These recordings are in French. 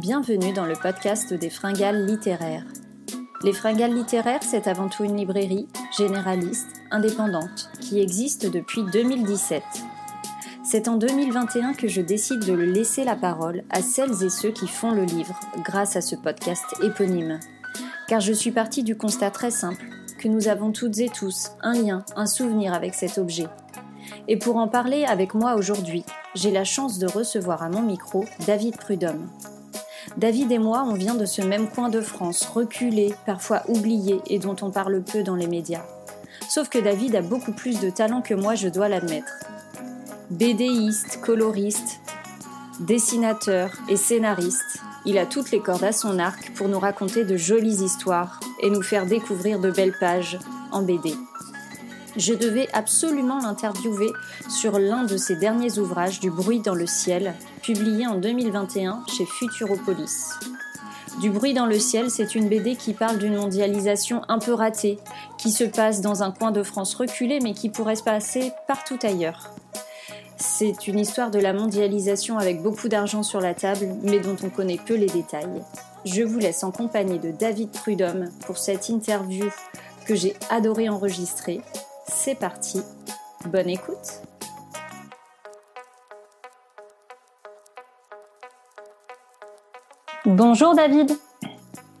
Bienvenue dans le podcast des Fringales littéraires. Les Fringales littéraires, c'est avant tout une librairie généraliste, indépendante, qui existe depuis 2017. C'est en 2021 que je décide de laisser la parole à celles et ceux qui font le livre grâce à ce podcast éponyme. Car je suis partie du constat très simple que nous avons toutes et tous un lien, un souvenir avec cet objet. Et pour en parler avec moi aujourd'hui, j'ai la chance de recevoir à mon micro David Prudhomme. David et moi, on vient de ce même coin de France, reculé, parfois oublié et dont on parle peu dans les médias. Sauf que David a beaucoup plus de talent que moi, je dois l'admettre. BDiste, coloriste, dessinateur et scénariste, il a toutes les cordes à son arc pour nous raconter de jolies histoires et nous faire découvrir de belles pages en BD. Je devais absolument l'interviewer sur l'un de ses derniers ouvrages du bruit dans le ciel, publié en 2021 chez Futuropolis. Du bruit dans le ciel, c'est une BD qui parle d'une mondialisation un peu ratée, qui se passe dans un coin de France reculé mais qui pourrait se passer partout ailleurs. C'est une histoire de la mondialisation avec beaucoup d'argent sur la table, mais dont on connaît peu les détails. Je vous laisse en compagnie de David Prudhomme pour cette interview que j'ai adoré enregistrer c'est parti, bonne écoute. Bonjour David.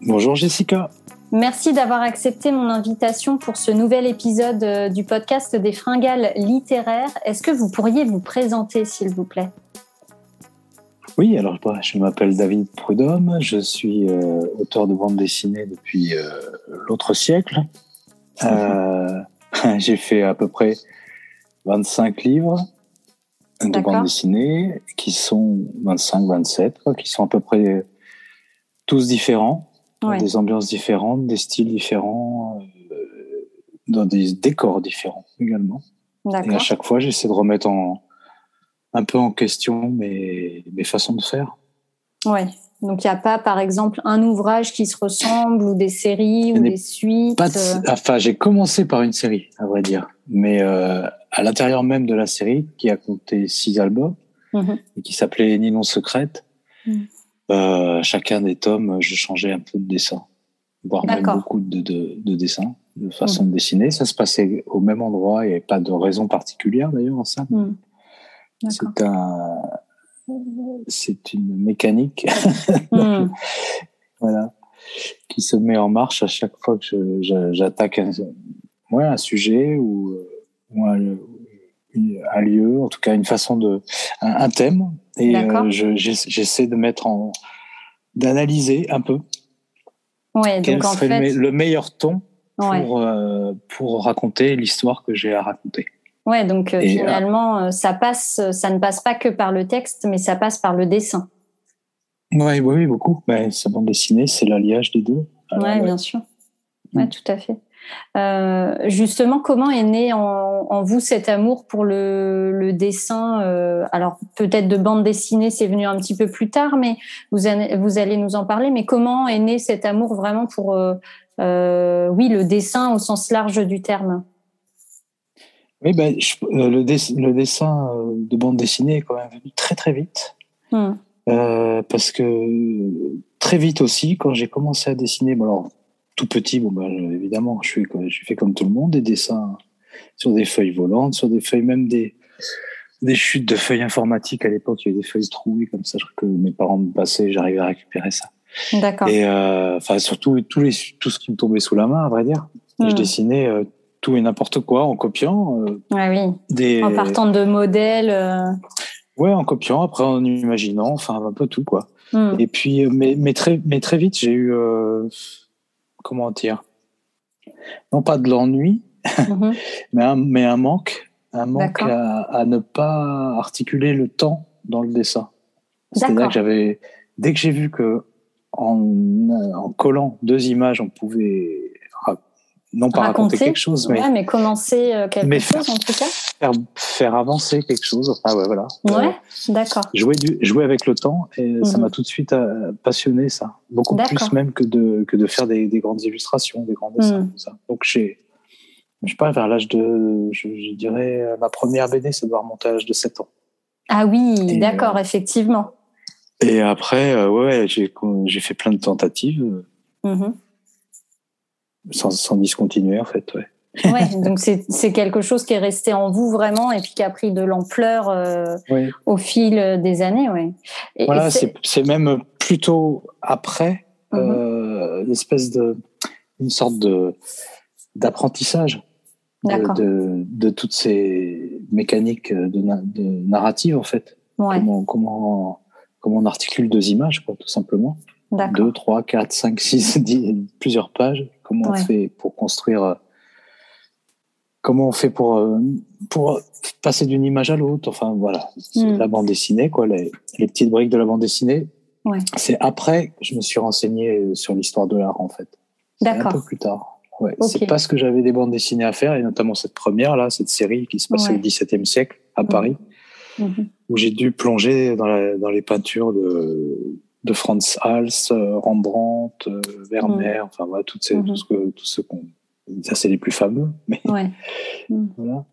Bonjour Jessica. Merci d'avoir accepté mon invitation pour ce nouvel épisode euh, du podcast des fringales littéraires. Est-ce que vous pourriez vous présenter, s'il vous plaît? Oui, alors je m'appelle David Prudhomme, je suis euh, auteur de bande dessinée depuis euh, l'autre siècle. j'ai fait à peu près 25 livres de bande dessinée qui sont 25, 27, qui sont à peu près tous différents, dans des ambiances différentes, des styles différents, euh, dans des décors différents également. Et à chaque fois, j'essaie de remettre en, un peu en question mes, mes façons de faire. Ouais. Donc il n'y a pas, par exemple, un ouvrage qui se ressemble ou des séries ou des suites. Pas euh Enfin, j'ai commencé par une série, à vrai dire, mais euh, à l'intérieur même de la série, qui a compté six albums mhm. et qui s'appelait Ninon secrète. Mhm. Euh, chacun des tomes, je changeais un peu de dessin, voire même beaucoup de, de, de dessins, de façon de dessiner. Ça se passait au même endroit, il n'y avait pas de raison particulière d'ailleurs en ça. Mhm. C'est un c'est une mécanique. Hmm. voilà, qui se met en marche à chaque fois que j'attaque un, un sujet ou, un, lieu, en tout cas une façon de un, thème, et euh, j'essaie de mettre en d'analyser un peu ouais, quel serait le, meilleur ton pour, euh, pour raconter l'histoire que j'ai à raconter. Ouais, donc euh, euh, finalement, euh, ça passe, ça ne passe pas que par le texte, mais ça passe par le dessin. Ouais, oui, beaucoup. Mais sa bande dessinée, c'est l'alliage des deux. Oui, bien sûr. Ouais, mm. tout à fait. justement, comment est né en, vous cet amour pour le, dessin Alors peut-être de bande dessinée, c'est venu un petit peu plus tard, mais vous allez, vous allez nous en parler. Mais comment est né cet amour vraiment pour, oui, le dessin au sens large du terme? Oui, ben, euh, le, le, dessin euh, de bande dessinée est quand même venu très très vite. Hmm. Euh, parce que très vite aussi, quand j'ai commencé à dessiner, bon alors tout petit, bon ben, évidemment, je fais, je fais comme tout le monde, des dessins sur des feuilles volantes, sur des feuilles, même des, des chutes de feuilles informatiques à l'époque, il y avait des feuilles trouées comme ça, que mes parents me passaient, j'arrivais à récupérer ça. D'accord. Et euh, enfin surtout tout, les, tout ce qui me tombait sous la main, à vrai dire. Je hmm. dessinais euh, tout et n'importe quoi en copiant. Euh, oui. Des... En partant de modèles. Euh. Ouais, en copiant, après en imaginant, enfin un peu tout quoi. Hmm. Et puis, euh, mais, mais, très, mais très vite, j'ai eu, comment dire, non pas de l'ennui, mhm. mais, un, mais un manque, un manque à, à, ne pas articuler le temps dans le dessin. C'est-à-dire que j'avais, dès que j'ai vu que en, en collant deux images, on pouvait non pas raconter, quelque chose, mais, mais commencer euh, quelque chose en tout cas. Faire, faire, avancer quelque chose. Ah ouais, voilà. Ouais, d'accord. Jouer, du, jouer avec le temps et ça mhm. m'a tout de suite euh, passionné ça, beaucoup plus même que de que de faire des, des grandes illustrations, des grands dessins. Mhm. Ça. Donc j'ai, je sais pas, vers l'âge de, je, dirais, ma première BD, ça doit remonter à l'âge de 7 ans. Ah oui, d'accord, effectivement. Et après, ouais, j'ai fait plein de tentatives mm-hmm. Sans, sans discontinuer en fait, ouais. ouais, donc c'est quelque chose qui est resté en vous vraiment et puis qui a pris de l'ampleur euh, au fil des années, ouais. voilà, c'est même plutôt après mm-hmm. euh, l'espèce de une sorte de d'apprentissage de, de, toutes ces mécaniques de, de narrative en fait. Comment, comment comment on articule deux images, quoi, tout simplement. Deux, trois, quatre, cinq, six, dix, plusieurs pages. Comment on fait pour construire euh, comment on fait pour euh, pour passer d'une image à l'autre. Enfin voilà. Hmm. la bande dessinée quoi les, les, petites briques de la bande dessinée. Ouais. c'est après que je me suis renseigné sur l'histoire de l'art en fait. D'accord un peu plus tard. Ouais. C'est parce que j'avais des bandes dessinées à faire et notamment cette première là cette série qui se passait au XVIIe siècle à Paris mhm. où j'ai dû plonger dans, la, dans les peintures de de Franz Hals, euh, Rembrandt, euh, Vermeer, mhm. enfin voilà, toutes ces, tout ce que, tout ce qu'on ça, c'est les plus fameux. Mais ouais. voilà.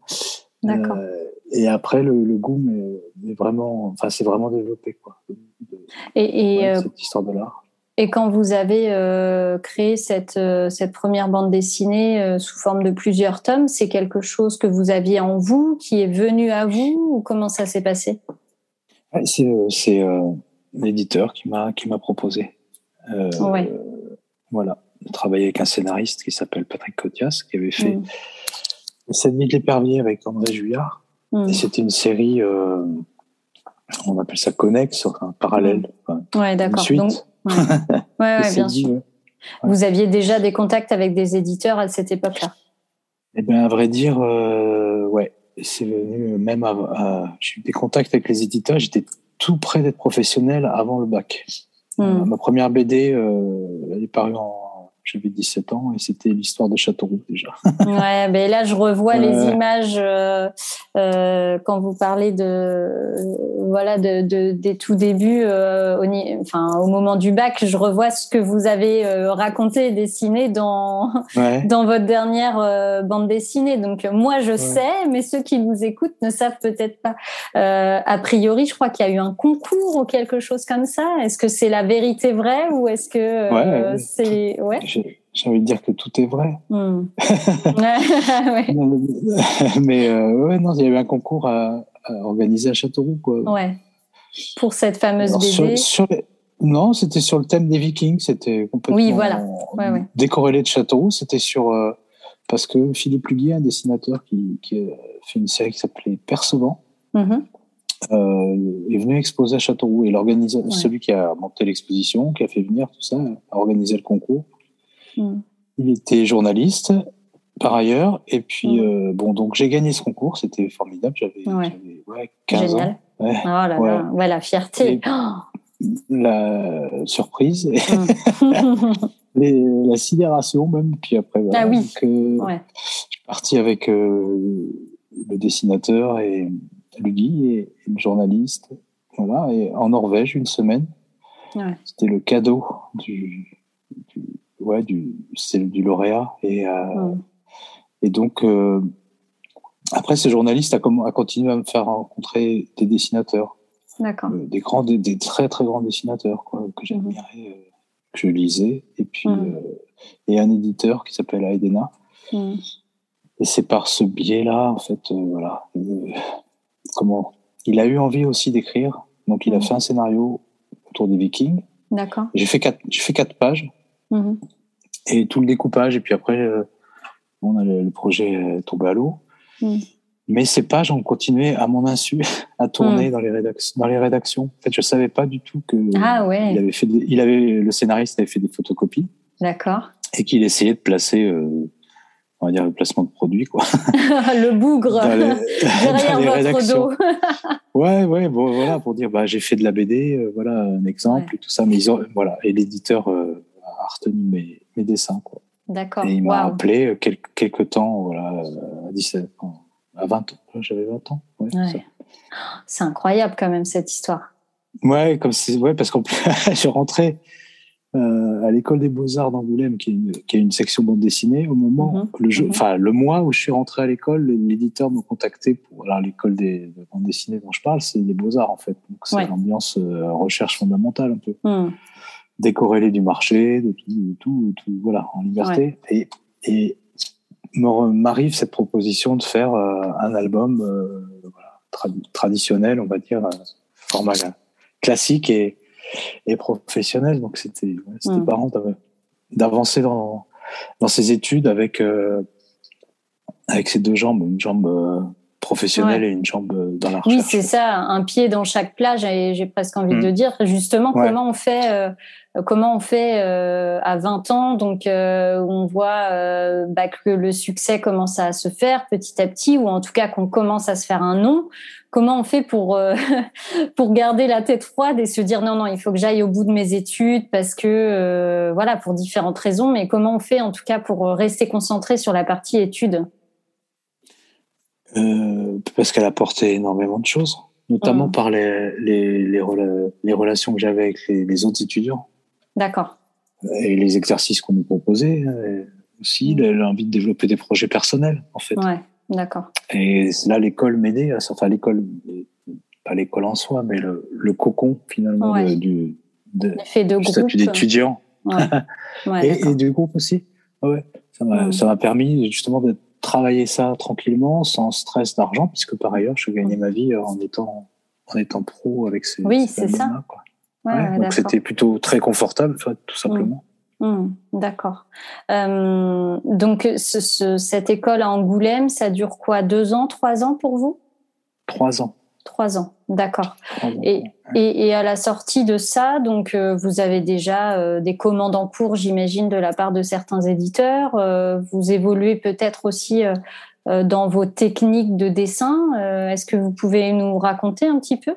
D'accord. Euh, et après, le, le goût, mais, vraiment, enfin, c'est vraiment développé, quoi. et, et euh, cette histoire de l'art. Et quand vous avez euh, créé cette, euh, cette première bande dessinée euh, sous forme de plusieurs tomes, c'est quelque chose que vous aviez en vous, qui est venu à vous, ou comment ça s'est passé? C'est l'éditeur qui m'a qui m'a proposé. ouais. Voilà travaillé avec un scénariste qui s'appelle Patrick Cotias, qui avait fait mm. Cette nuit de l'épervier avec André Juillard. Mm. Et c'était une série, euh, on appelle ça connexe, un parallèle. Mm. ouais, d'accord. Donc, ouais, ouais, bien sûr. Vous aviez déjà des contacts avec des éditeurs à cette époque-là? Eh bien, à vrai dire, euh, ouais. C'est venu même à, j'ai eu des contacts avec les éditeurs. J'étais tout près d'être professionnel avant le bac. ma première BD, euh, elle est parue en j'avais 17 ans et c'était l'histoire de Châteauroux déjà. ouais, mais là je revois les images euh, euh, quand vous parlez de voilà de, de des tout débuts, euh, au, enfin au moment du bac, je revois ce que vous avez euh, raconté et dessiné dans dans votre dernière euh, bande dessinée. Donc moi je sais, mais ceux qui nous écoutent ne savent peut-être pas. a priori, je crois qu'il y a eu un concours ou quelque chose comme ça. Est-ce que c'est la vérité vraie ou est-ce que c'est ouais j'ai envie de dire que tout est vrai. Hmm. mais euh, ouais, non, il y avait un concours à, organiser à Châteauroux. Quoi. Ouais. Pour cette fameuse BD. Non, c'était sur le thème des Vikings. C'était complètement oui, voilà. décorrélé de Châteauroux. C'était sur euh, parce que Philippe Luguier, un dessinateur qui, qui, a fait une série qui s'appelait Percevant, mm-hmm. euh, est venu exposer à Châteauroux et l'organisateur, celui qui a monté l'exposition, qui a fait venir tout ça, a organisé le concours. Mm. Il était journaliste par ailleurs. Et puis, mm. euh, bon, donc j'ai gagné ce concours. C'était formidable. J'avais ouais. 15 ans. Ouais. Oh là là. Ouais, la fierté. la surprise. Mm. la sidération même. Puis après, ah oui. Euh, je suis parti avec euh, le dessinateur et Lugui et, le journaliste. Voilà, et en Norvège, une semaine. C'était le cadeau du ouais, du, c'est du lauréat. Et, euh, et donc, euh, après, ce journaliste a, a, continué à me faire rencontrer des dessinateurs. D'accord. Euh, des grands, des, très, très grands dessinateurs, quoi, que j'admirais, que je lisais. Et puis, et un éditeur qui s'appelle Aedena. Et c'est par ce biais-là, en fait, voilà. comment Il a eu envie aussi d'écrire. Donc, il a fait un scénario autour des Vikings. D'accord. J'ai fait quatre, j'ai fait quatre pages. Mhm. Et tout le découpage, et puis après, euh, on a le, projet euh, tombé à l'eau. Mhm. Mais ces pages ont continué à mon insu à tourner mhm. dans, les rédactions, dans les rédactions. En fait, je savais pas du tout que ah, ouais. il avait fait, il avait le scénariste avait fait des photocopies. D'accord. Et qu'il essayait de placer, euh, on va dire le placement de produits quoi. le bougre derrière votre dos. ouais, ouais, bon, voilà pour dire bah j'ai fait de la BD, voilà un exemple et tout ça. Mais ils ont, voilà et l'éditeur retenu mes, mes dessins. Quoi. D'accord. Et il m'a appelé quelques, quelques temps, voilà, à 17 ans, à 20 ans. J'avais 20 ans. Ouais, C'est incroyable quand même cette histoire. Ouais, comme ouais, parce qu'en plus, je rentrais. euh, à l'école des beaux-arts d'Angoulême, qui, qui, a une section bande dessinée. Au moment, mhm. le, jeu, enfin, le mois où je suis rentré à l'école, l'éditeur m'a contacté pour. Alors, l'école des de bande dessinée dont je parle, c'est les beaux-arts, en fait. Donc, c'est l'ambiance euh, recherche fondamentale, un peu. Mhm. Décorrélé du marché, de tout, tout, tout, voilà, en liberté. Et, et m'arrive cette proposition de faire euh, un album voilà, traditionnel, on va dire, format classique et et professionnel. Donc c'était c'était mmh. marrant d'avancer dans dans ses études avec euh, avec ces deux jambes, une jambe euh, professionnelle et une jambe euh, dans la recherche. Oui, c'est ça, un pied dans chaque plage. Et j'ai presque envie de mmh. dire justement comment on fait comment on fait à 20 ans, donc on voit bah, que le succès commence à se faire petit à petit, ou en tout cas qu'on commence à se faire un nom. Comment on fait pour euh, pour garder la tête froide et se dire non non il faut que j'aille au bout de mes études parce que euh, voilà pour différentes raisons. Mais comment on fait en tout cas pour rester concentré sur la partie études? Euh, parce qu'elle apportait énormément de choses notamment mmh. par les les, les, relations que j'avais avec les, autres étudiants d'accord et les exercices qu'on nous proposait aussi mmh. l'envie de développer des projets personnels en fait ouais. D'accord. Et là, l'école m'aidait, enfin l'école, pas l'école en soi, mais le, le cocon finalement du, de, de statut d'étudiant. Ouais. et, et, du groupe aussi. Ouais. Ça m'a ça m'a permis justement de travailler ça tranquillement, sans stress d'argent, puisque par ailleurs, je gagnais ma vie en étant en étant pro avec ces. Oui, c'est ça. Ouais, donc c'était plutôt très confortable, tout simplement. Hmm, d'accord. Euh, donc, cette école à Angoulême, ça dure quoi? Deux ans, trois ans pour vous? Trois ans. Trois ans, d'accord. Et, et, à la sortie de ça, donc euh, vous avez déjà euh, des commandes en cours, j'imagine, de la part de certains éditeurs. vous évoluez peut-être aussi dans vos techniques de dessin. Est-ce que vous pouvez nous raconter un petit peu?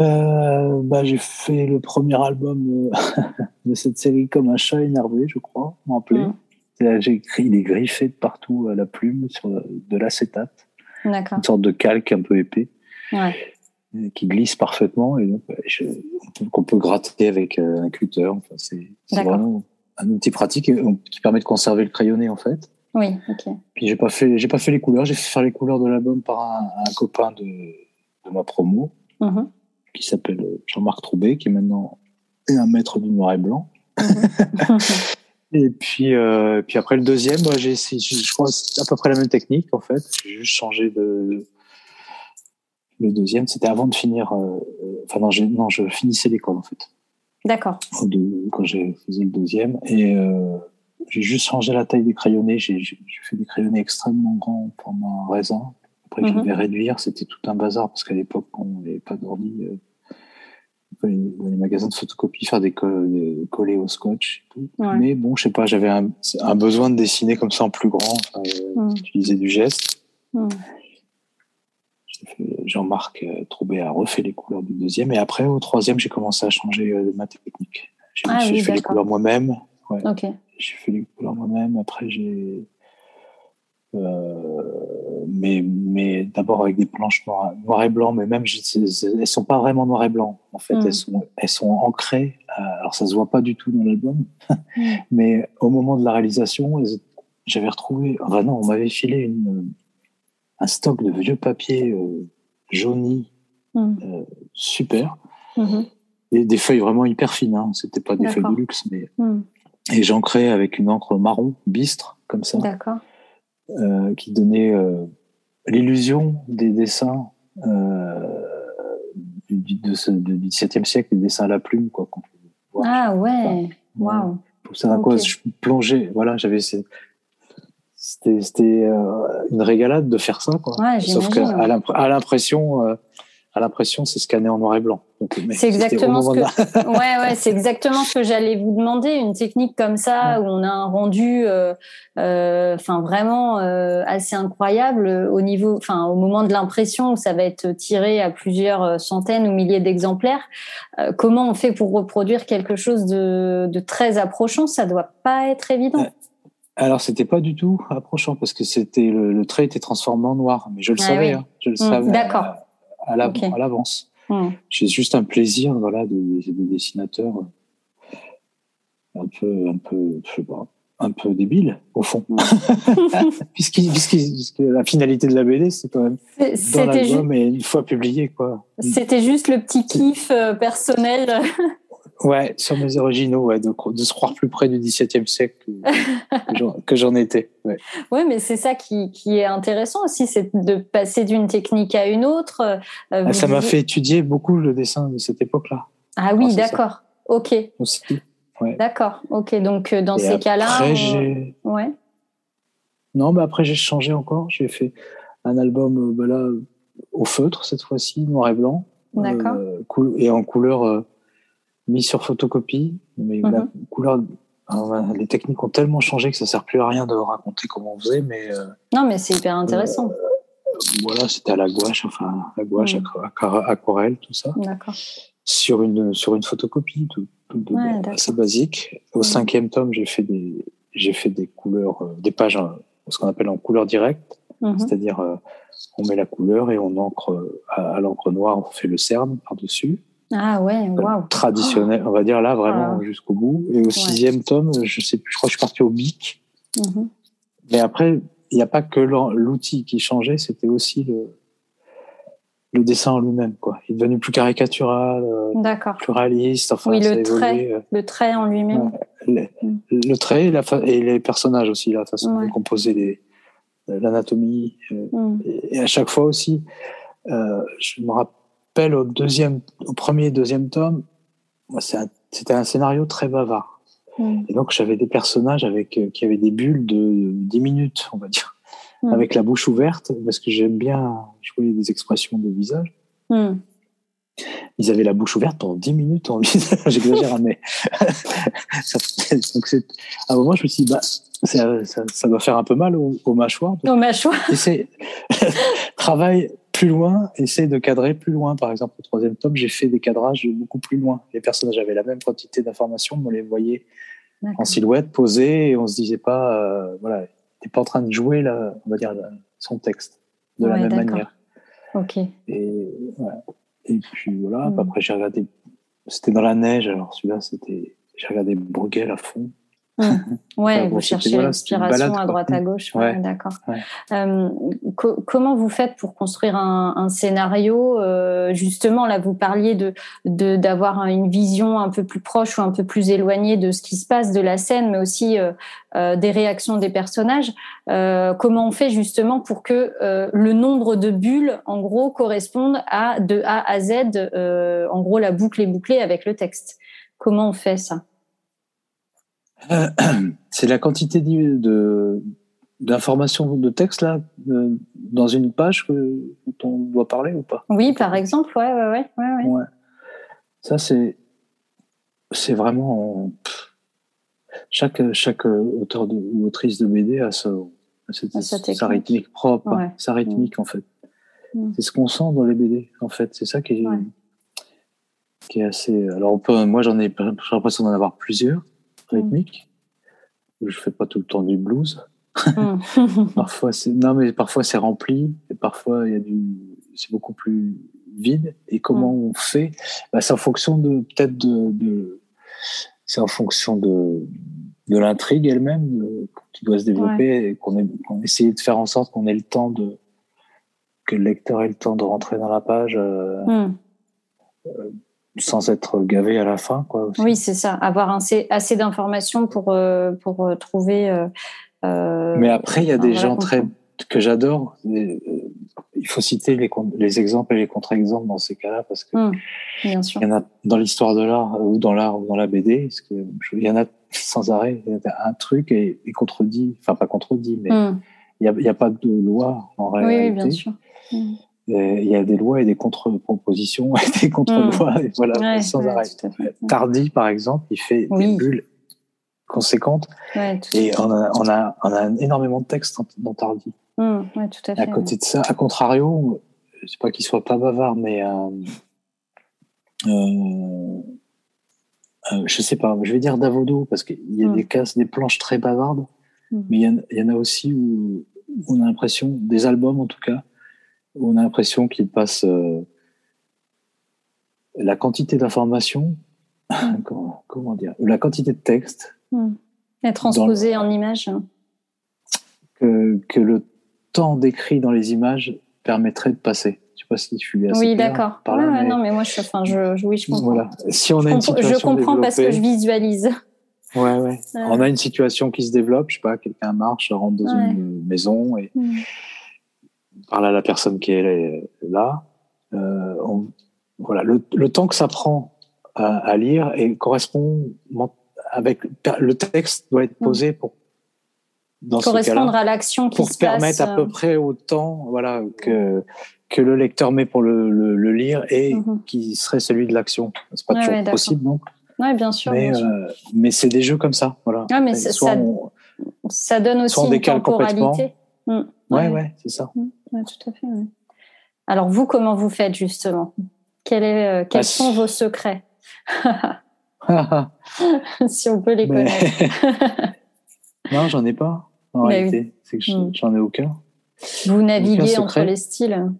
Euh, bah, j'ai fait le premier album euh, de cette série comme un chat énervé, je crois, m'appelait. Mmh. J'ai écrit des griffés de partout à la plume sur de l'acétate. Une sorte de calque un peu épais. Ouais. Qui glisse parfaitement et donc qu'on peut gratter avec euh, un cutter. Enfin, c'est vraiment un outil pratique qui permet de conserver le crayonné en fait. Oui, ok. Puis j'ai pas fait, j'ai pas fait les couleurs. J'ai fait faire les couleurs de l'album par un, un copain de, de ma promo. Mmh qui s'appelle Jean-Marc Troubet, qui est maintenant un maître du noir et blanc. Mhm. et puis, euh, puis après le deuxième, moi, j'ai je crois, à peu près la même technique en fait. J'ai juste changé de. Le deuxième, c'était avant de finir. Euh, enfin non, non, je finissais l'école en fait. D'accord. Quand j'ai faisais le deuxième et euh, j'ai juste changé la taille des crayonnés. J'ai fait des crayonnés extrêmement grands pour mon raisin. Après, je mhm. devais réduire. C'était tout un bazar parce qu'à l'époque, on n'avait pas d'ordi dans les magasins de photocopie faire des, collés au scotch et tout. Mais bon, je sais pas, j'avais un, besoin de dessiner comme ça en plus grand, euh, utiliser du geste. Jean-Marc euh, Troubet a refait les couleurs du deuxième et après au troisième j'ai commencé à changer euh, ma technique. J'ai ah fait les couleurs moi-même. Ouais. J'ai fait les couleurs moi-même. Après j'ai euh, mais mais d'abord avec des planches noir, et blanc, mais même elles sont pas vraiment noir et blanc. En fait, mm. elles sont elles sont ancrées. Euh, alors ça se voit pas du tout dans l'album, mm. mais au moment de la réalisation, j'avais retrouvé. Enfin non, on m'avait filé une un stock de vieux papier euh, jauni, mm. euh, super, mm-hmm. et des feuilles vraiment hyper fines. Hein. C'était pas des feuilles de luxe, mais et j'ancrais avec une encre marron bistre comme ça. Euh, qui donnait euh, l'illusion des dessins euh, du, du, XVIIe siècle, des dessins à la plume, quoi. ah ouais, waouh. Ça, okay. je plongeais, voilà, j'avais c'était c'était une régalade de faire ça, quoi. Ouais, Sauf qu'à l'impression, à l'impression, c'est scanné en noir et blanc. C'est exactement ce que, ouais, ouais, c'est exactement ce que j'allais vous demander. Une technique comme ça où on a un rendu, euh, euh, vraiment euh, assez incroyable au niveau, au moment de l'impression où ça va être tiré à plusieurs centaines ou milliers d'exemplaires. comment on fait pour reproduire quelque chose de, de très approchant? Ça doit pas être évident. Alors, c'était pas du tout approchant parce que c'était le, trait était transformé en noir, mais je le ah savais, hein, je le mmh, savais. D'accord à l'avance. Hmm. J'ai juste un plaisir voilà, des, dessinateur un peu, un peu, je sais pas, un peu débile au fond, puisque, la finalité de la BD c'est quand même dans l'album et une fois publié quoi. C'était juste le petit kiff euh, personnel. Ouais, sur mes originaux, ouais, de, de, se croire plus près du XVIIe siècle que, j'en étais. Ouais. ouais mais c'est ça qui, qui, est intéressant aussi, c'est de passer d'une technique à une autre. Euh, ah, ça m'a fait étudier beaucoup le dessin de cette époque-là. Ah oui, d'accord. Ok. Aussi. Ouais. D'accord. Ok. Donc euh, dans ces cas-là. Après, j'ai. Ouais. Non, mais après j'ai changé encore. J'ai fait un album, euh, bah là, au feutre cette fois-ci, noir et blanc. D'accord. et en couleur mis sur photocopie, mais la mhm. couleur, les techniques ont tellement changé que ça sert plus à rien de raconter comment on faisait, mais euh, non, mais c'est hyper intéressant. Euh, voilà, c'était à la gouache, enfin la gouache, mhm. aquarelle, tout ça. D'accord. Sur une sur une photocopie, tout, assez basique. Au mhm. cinquième tome, j'ai fait des j'ai fait des couleurs, euh, des pages, ce qu'on appelle en couleur directe, c'est-à-dire on met la couleur et on encre à l'encre noire, on fait le cerne par dessus. Ah ouais, waouh. Traditionnel, on va dire là vraiment jusqu'au bout. Et au sixième tome, je sais plus, je crois que je suis parti au bic. Mhm. Mais après, il n'y a pas que l'outil qui changeait, c'était aussi le, le dessin en lui-même, quoi. Il est devenu plus caricatural, euh, plus réaliste. Enfin, oui, le trait, euh. le trait en lui-même. Mm. le, trait et, la et, les personnages aussi, la façon de composer l'anatomie. Euh, mm. et, à chaque fois aussi, je me rappelle au deuxième, au premier deuxième tome, c'était un, scénario très bavard. Mm. Et donc j'avais des personnages avec euh, qui avaient des bulles de 10 minutes, on va dire, mm. avec la bouche ouverte, parce que j'aime bien jouer des expressions de visage. Mm. Ils avaient la bouche ouverte pendant 10 minutes en J'exagère, hein, mais donc à un moment je me suis dit bah ça, ça, doit faire un peu mal aux, mâchoires. Aux mâchoires. travail plus loin, essayer de cadrer plus loin. Par exemple, au troisième tome, j'ai fait des cadrages beaucoup plus loin. Les personnages avaient la même quantité d'informations, mais on les voyait en silhouette, posés, et on se disait pas, euh, voilà, t'es pas en train de jouer là, on va dire son texte de la même manière. Ok. Et, et puis voilà. Hmm. Après, j'ai regardé. C'était dans la neige, alors celui-là, c'était. J'ai regardé Bruegel à fond. Mmh. Ouais, vous cherchez l'inspiration à droite à gauche. D'accord. Euh, comment vous faites pour construire un, scénario euh, Justement, là, vous parliez de d'avoir une vision un peu plus proche ou un peu plus éloignée de ce qui se passe de la scène, mais aussi euh, des réactions des personnages. comment on fait justement pour que le nombre de bulles, en gros, corresponde à de A à Z, en gros, la boucle est bouclée avec le texte? Comment on fait ça? c'est la quantité de d'informations de texte là dans une page que dont on doit parler ou pas? Oui, par exemple, ouais, ouais, ouais, ouais. Ça c'est c'est vraiment chaque chaque auteur ou autrice de BD a sa, sa, rythmique propre, sa rythmique en fait. Mm. C'est ce qu'on sent dans les BD en fait. C'est ça qui est qui est assez. Alors on peut, moi j'en ai j'ai l'impression d'en avoir plusieurs rythmique. Mm. Je fais pas tout le temps du blues. Mm. parfois c'est non mais parfois c'est rempli et parfois il y a du c'est beaucoup plus vide et comment mm. on fait? Bah, c'est en fonction de peut-être de, c'est en fonction de de l'intrigue elle-même qui doit se développer et qu'on qu essaye de faire en sorte qu'on ait le temps de que le lecteur ait le temps de rentrer dans la page euh, euh, sans être gavé à la fin. Quoi, Oui, c'est ça. Avoir assez, assez d'informations pour, euh, pour euh, trouver. Euh, Mais après, il y a des gens très que j'adore. Il faut citer les, les exemples et les contre-exemples dans ces cas-là parce que mmh, bien sûr. il y en a dans l'histoire de l'art ou dans l'art ou dans la BD. Parce que, il y en a sans arrêt. un truc et, contredit, enfin pas contredit, mais mmh. il n'y a, a, pas de loi en réalité. Oui, bien sûr. Mmh il y a des lois et des contre-propositions et des contre-lois, et voilà, sans arrêt. Tardy, par exemple, il fait des bulles conséquentes, et on a, on, a, on a énormément de textes dans Tardy. Mmh, tout à, fait, à côté de ça, à contrario, c'est pas qu'il soit pas bavard, mais euh, euh, euh, je sais pas, je vais dire Davodo, parce qu'il y a mmh. des cases, des planches très bavardes, mmh. mais il y, en a aussi où on a l'impression, des albums en tout cas, on a l'impression qu'il passe euh, la quantité d'informations comment, dire La quantité de texte. Mm. Et transposé en images. Que, que le temps décrit dans les images permettrait de passer. Je sais pas si je suis assez Oui, d'accord. Non, mais moi, je, enfin, je, oui, je comprends. Voilà. Si on a une je comprends parce que je visualise. Ouais, ouais. On a une situation qui se développe, je sais pas, quelqu'un marche, rentre dans une maison et mm. Parle à la personne qui est là. Euh, voilà, le, le, temps que ça prend à, à, lire et correspond avec le texte doit être mm. posé pour dans correspondre à l'action qui pour se permettre à peu euh. près autant voilà que que le lecteur met pour le, le, lire et mm-hmm. qui serait celui de l'action. C'est pas toujours possible donc. Oui, bien sûr. Mais, euh, mais c'est des jeux comme ça. Voilà. Ah, mais ça, ça, donne aussi une temporalité. Mmh. Ouais, ouais, c'est ça. Mmh. tout à fait. Alors, vous, comment vous faites justement? Quel est, euh, Quels bah, sont vos secrets? Si on peut les connaître. non, j'en ai pas. En réalité, c'est que j'en ai aucun. Vous naviguez entre les styles?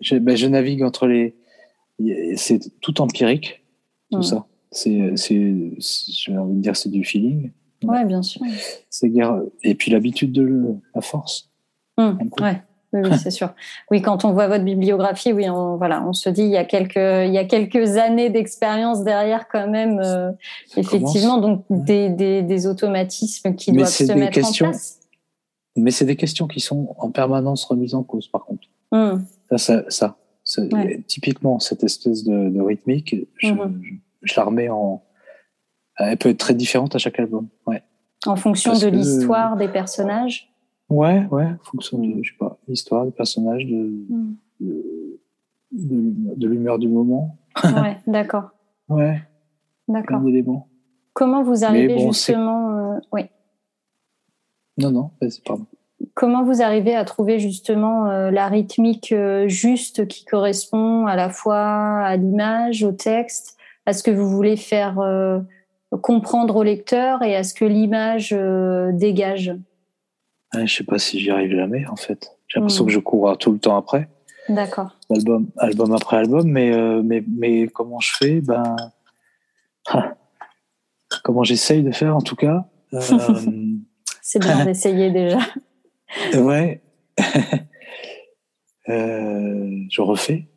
Je, ben, je navigue entre les. C'est tout empirique, tout ça c'est, vais envie de dire, c'est du feeling. Ouais, bien sûr. C'est et puis l'habitude de la force. Hum, ouais. Oui, c'est sûr. Oui, quand on voit votre bibliographie, oui, on, voilà, on se dit il y a quelques, il y a quelques années d'expérience derrière quand même, euh, effectivement, donc des, des, des, automatismes qui doivent se mettre questions, en place. Mais c'est des questions qui sont en permanence remises en cause, par contre. Hum. Ça, ça, ça typiquement cette espèce de, de rythmique, je, hum, je la remets en. Elle peut être très différente à chaque album. Ouais. En fonction de l'histoire des personnages? Ouais, ouais, en fonction de, je sais pas, l'histoire des personnages, de, hmm. de, l'humeur du moment. Ouais, d'accord. ouais. D'accord. Comment vous arrivez justement. Euh, oui. Non, non, pardon. Comment vous arrivez à trouver justement euh, la rythmique euh, juste qui correspond à la fois à l'image, au texte? À ce que vous voulez faire euh, comprendre au lecteur et à ce que l'image euh, dégage Je Je sais pas si j'y arrive jamais en fait. J'ai l'impression hmm. que je cours tout le temps après. D'accord. Album, album après album, mais, euh, mais, mais comment je fais? Ben, ah, comment j'essaye de faire en tout cas. C'est bien d'essayer déjà. ouais. je refais.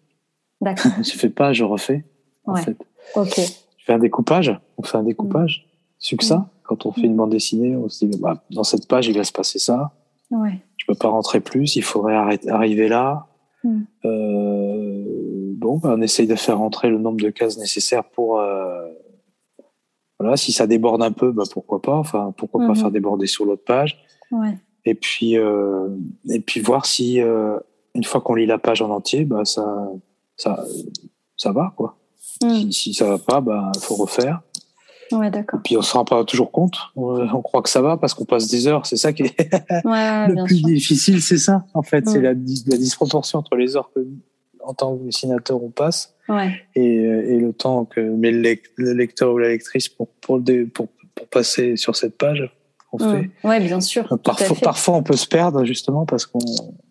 D'accord. je fais pas, je refais. En fait. Ok. Fais un découpage. On fait un découpage. Succinct. Mm. Quand on fait une bande dessinée, on se dit, bah, dans cette page, il va se passer ça. Ouais. Je peux pas rentrer plus. Il faudrait arriver là. Mm. Euh, bon, bah, on essaye de faire rentrer le nombre de cases nécessaires pour. Euh, voilà, si ça déborde un peu, bah, pourquoi pas. Enfin, pourquoi pas mm-hmm. faire déborder sur l'autre page. Ouais. Et puis, euh, et puis voir si une fois qu'on lit la page en entier, bah, ça, ça, ça va, quoi. Si, si, ça va pas, il faut refaire. Ouais, d'accord. Et puis on se rend pas toujours compte. On, croit que ça va parce qu'on passe des heures. C'est ça qui est le plus difficile, c'est ça. En fait, c'est la, la, disproportion entre les heures que, en tant que dessinateur, on passe ouais. et, et, le temps que met le, lecteur ou la lectrice pour, pour, pour, pour passer sur cette page. On fait. Ouais, bien sûr. Parfois, parfois, on peut se perdre justement parce qu'on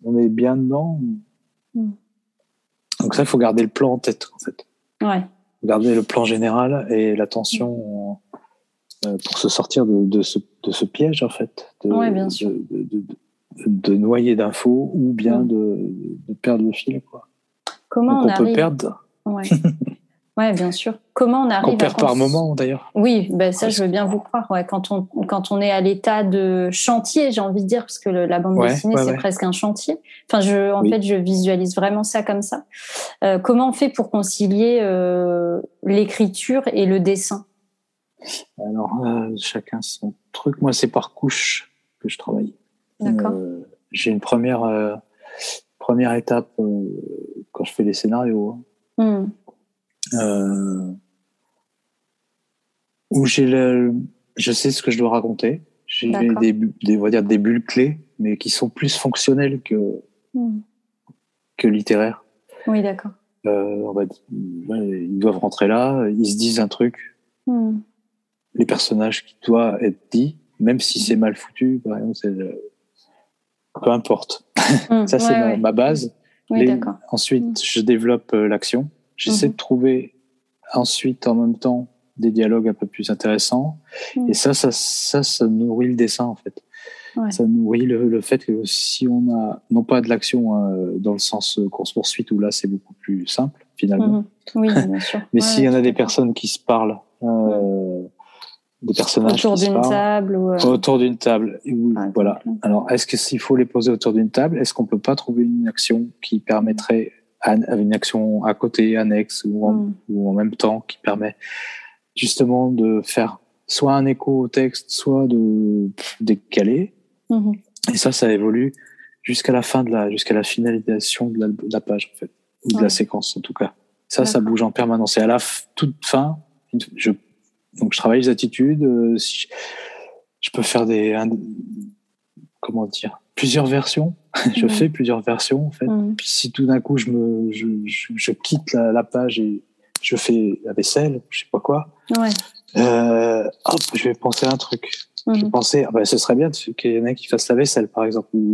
on est bien dedans. Donc ça, il faut garder le plan en tête, en fait. Ouais garder le plan général et l'attention euh, pour se sortir de, de, ce, de, ce, piège en fait de, bien sûr. de, noyer d'infos ou bien de, perdre le fil quoi. Comment on, peut perdre ouais. Ouais, bien sûr. Comment on arrive on perd par moment d'ailleurs. Oui, ben ça je veux bien vous croire. Ouais, quand on quand on est à l'état de chantier, j'ai envie de dire, parce que la bande dessinée c'est presque un chantier. Enfin, je en fait je visualise vraiment ça comme ça. Euh, comment on fait pour concilier euh, l'écriture et le dessin? Alors euh, chacun son truc. Moi c'est par couche que je travaille. D'accord. j'ai une première première étape quand je fais les scénarios. Hein. Hmm euh, où j'ai le, je sais ce que je dois raconter. J'ai des, des, on va dire des bulles clés, mais qui sont plus fonctionnelles que hmm. que littéraires. Oui, d'accord. Euh, ils doivent rentrer là, ils se disent un truc. Hmm. Les personnages qui doivent être dit, même si c'est mal foutu, par exemple, c'est peu importe. Hmm. Ça, c'est ma, base. Oui, ensuite, je développe euh, l'action. J'essaie de mhm. trouver ensuite, en même temps, des dialogues un peu plus intéressants. Mm. Et ça, ça, ça, ça nourrit le dessin en fait. Ça nourrit le, fait que si on a, non pas de l'action hein, dans le sens course-poursuite, où là c'est beaucoup plus simple finalement. Mm-hmm. Oui, bien sûr. Mais s'il y en a des personnes qui se parlent, euh, des personnages autour d'une table ou euh, autour d'une table voilà alors est-ce que s'il faut les poser autour d'une table est-ce qu'on peut pas trouver une action qui permettrait une action à côté annexe ou en, mm. ou en même temps qui permet justement de faire soit un écho au texte soit de décaler mm-hmm. et ça ça évolue jusqu'à la fin de la jusqu'à la finalisation de la, page en fait ou de la séquence en tout cas ça ça bouge en permanence et à la toute fin je donc je travaille les attitudes. Euh, je peux faire des comment dire plusieurs versions. je fais plusieurs versions en fait. Puis si tout d'un coup je me je, je, quitte la, page et je fais la vaisselle, je sais pas quoi. Ouais. Euh, hop, je vais penser à un truc. Je vais penser, ah bah, ce serait bien qu'il y en ait qui fassent la vaisselle par exemple ou,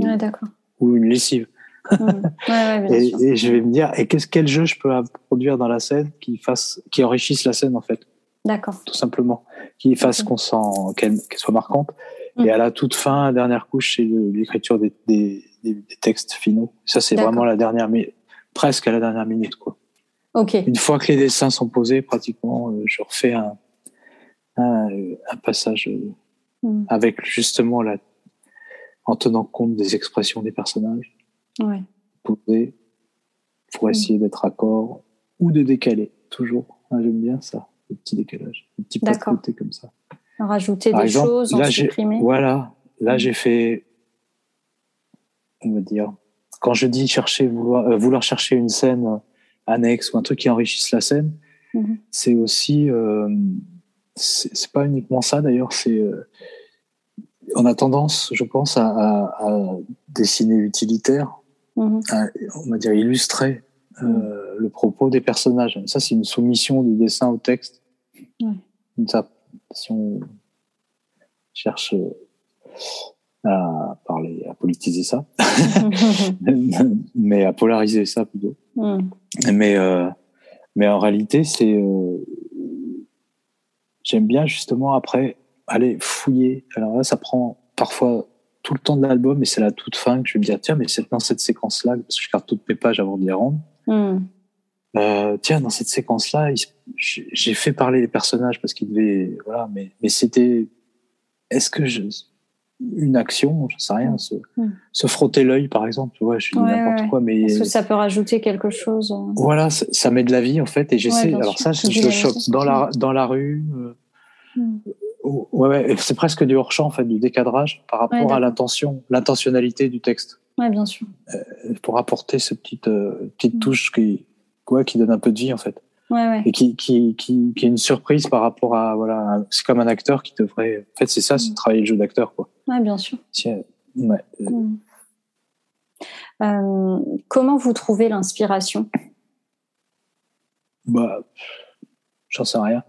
ou une lessive. ouais, et, et, je vais me dire, et qu'est-ce quel jeu je peux produire dans la scène qui fasse, qui enrichisse la scène en fait? D'accord. Tout simplement. Qui fasse qu'on sent, qu'elle soit marquante. Et mm. à la toute fin, dernière couche, c'est l'écriture des, des, des, textes finaux. Ça, c'est vraiment la dernière, mais presque à la dernière minute, quoi. Ok. Une fois que les dessins sont posés, pratiquement, euh, je refais un, un, un passage euh, mm. avec justement la, en tenant compte des expressions des personnages. Ouais. Posé pour mm. essayer d'être accord ou de décaler, toujours. Ah, j'aime bien ça petit décalage, un petit pas de côté comme ça. Rajouter des choses, en supprimer. Voilà, là j'ai fait, on va dire, quand je dis chercher, vouloir, euh, vouloir chercher une scène annexe ou un truc qui enrichisse la scène, mm-hmm. c'est aussi, euh, c'est pas uniquement ça d'ailleurs, c'est euh, on a tendance, je pense, à, à, dessiner utilitaire, mm-hmm. à, on va dire illustrer euh, mm. le propos des personnages. Ça, c'est une soumission du dessin au texte si on cherche euh, à parler, à politiser ça, mais à polariser ça plutôt. Mm. Mais, euh, mais en réalité, c'est. Euh, j'aime bien justement après aller fouiller. Alors là, ça prend parfois tout le temps de l'album, mais c'est la toute fin que je vais me dire tiens, mais c'est dans cette séquence-là, parce que je garde toutes mes pages avant de les rendre. Mm. Euh, tiens, dans cette séquence-là, j'ai fait parler les personnages parce qu'ils devaient, voilà, mais, mais c'était, est-ce que je, une action, je sais rien, se, hmm. se frotter l'œil, par exemple, tu vois, je dis n'importe quoi, mais. Est-ce que ça peut rajouter quelque chose? Euh voilà, ça, met de la vie, en fait, et j'essaie, alors ça, je le chope dans la, dans la rue, euh, hmm. Ouais, c'est presque du hors-champ, en fait, du décadrage par rapport à l'intention, l'intentionnalité du texte. Ouais, bien sûr. pour apporter cette petite, petite hmm. touche qui, qui donne un peu de vie en fait. Et qui, qui, qui, qui, est une surprise par rapport à voilà, c'est comme un acteur qui devrait. En fait, c'est ça, c'est mm. travailler le jeu d'acteur quoi. Ouais, bien sûr. Euh, ouais. Mm. Euh, comment vous trouvez l'inspiration? Bah, j'en sais rien.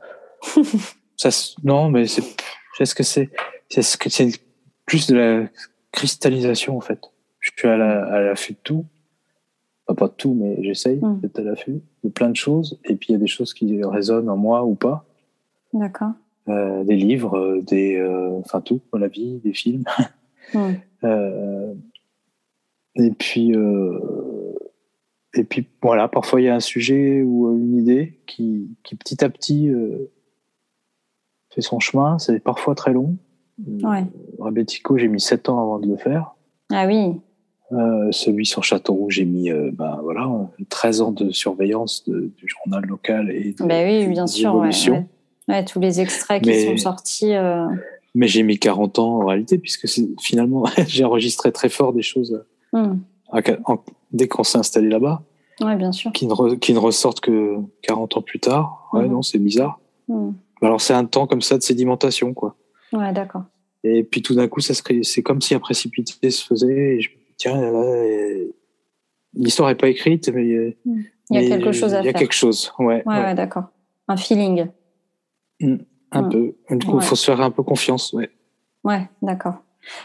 ça, non, mais c'est, ce que c'est, c'est ce que c'est plus de la cristallisation en fait. Je suis à la, à l'affût de tout pas de tout, mais j'essaye hmm. d'être à l'affût de plein de choses. Et puis il y a des choses qui résonnent en moi ou pas. D'accord. Euh, des livres, euh, des, euh, enfin tout dans la vie, des films. Et puis, et puis voilà, parfois il y a un sujet ou une idée qui, qui petit à petit fait son chemin. C'est parfois très long. Ouais. Rebetico, j'ai mis sept ans avant de le faire. Ah oui. Euh, celui sur Châteauroux, j'ai mis euh, ben, voilà, 13 ans de surveillance du journal local et de, ben oui, bien sûr, ouais, tous les extraits qui sont sortis. Euh. Mais j'ai mis 40 ans en réalité, puisque finalement, j'ai enregistré très fort des choses hmm. dès qu'on s'est installé là-bas. Bien sûr. Qui ne, qui ne ressortent que 40 ans plus tard. Ouais, hmm. non, c'est bizarre. Hmm. Alors, c'est un temps comme ça de sédimentation, quoi. Ouais, d'accord. Et puis tout d'un coup, ça c'est comme si un précipité se faisait. Et je tiens, l'histoire n'est pas écrite, mais hmm. il y a quelque chose à faire. Il y a quelque chose, ouais. Ouais, d'accord. Un feeling. Hmm. un hmm. peu. il faut se faire un peu confiance, ouais. Ouais, d'accord.